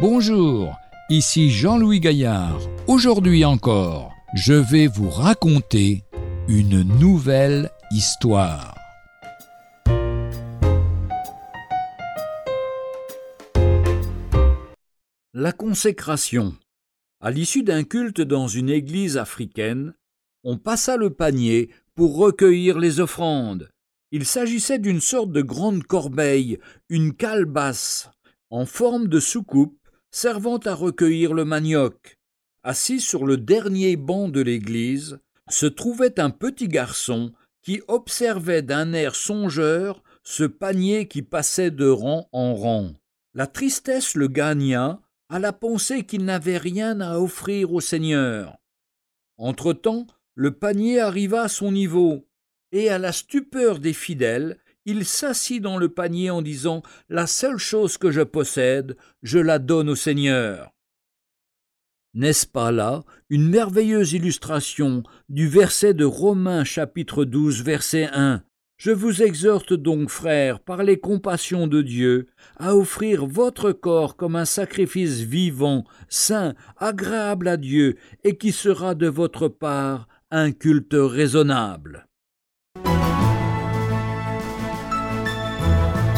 Bonjour, ici Jean-Louis Gaillard. Aujourd'hui encore, je vais vous raconter une nouvelle histoire. La consécration. À l'issue d'un culte dans une église africaine, on passa le panier pour recueillir les offrandes. Il s'agissait d'une sorte de grande corbeille, une calebasse, en forme de soucoupe, servant à recueillir le manioc. Assis sur le dernier banc de l'église, se trouvait un petit garçon qui observait d'un air songeur ce panier qui passait de rang en rang. La tristesse le gagna à la pensée qu'il n'avait rien à offrir au Seigneur. Entre-temps, le panier arriva à son niveau, et à la stupeur des fidèles, il s'assit dans le panier en disant La seule chose que je possède, je la donne au Seigneur. N'est-ce pas là une merveilleuse illustration du verset de Romains chapitre 12 verset 1 Je vous exhorte donc, frères, par les compassions de Dieu, à offrir votre corps comme un sacrifice vivant, saint, agréable à Dieu, et qui sera de votre part un culte raisonnable.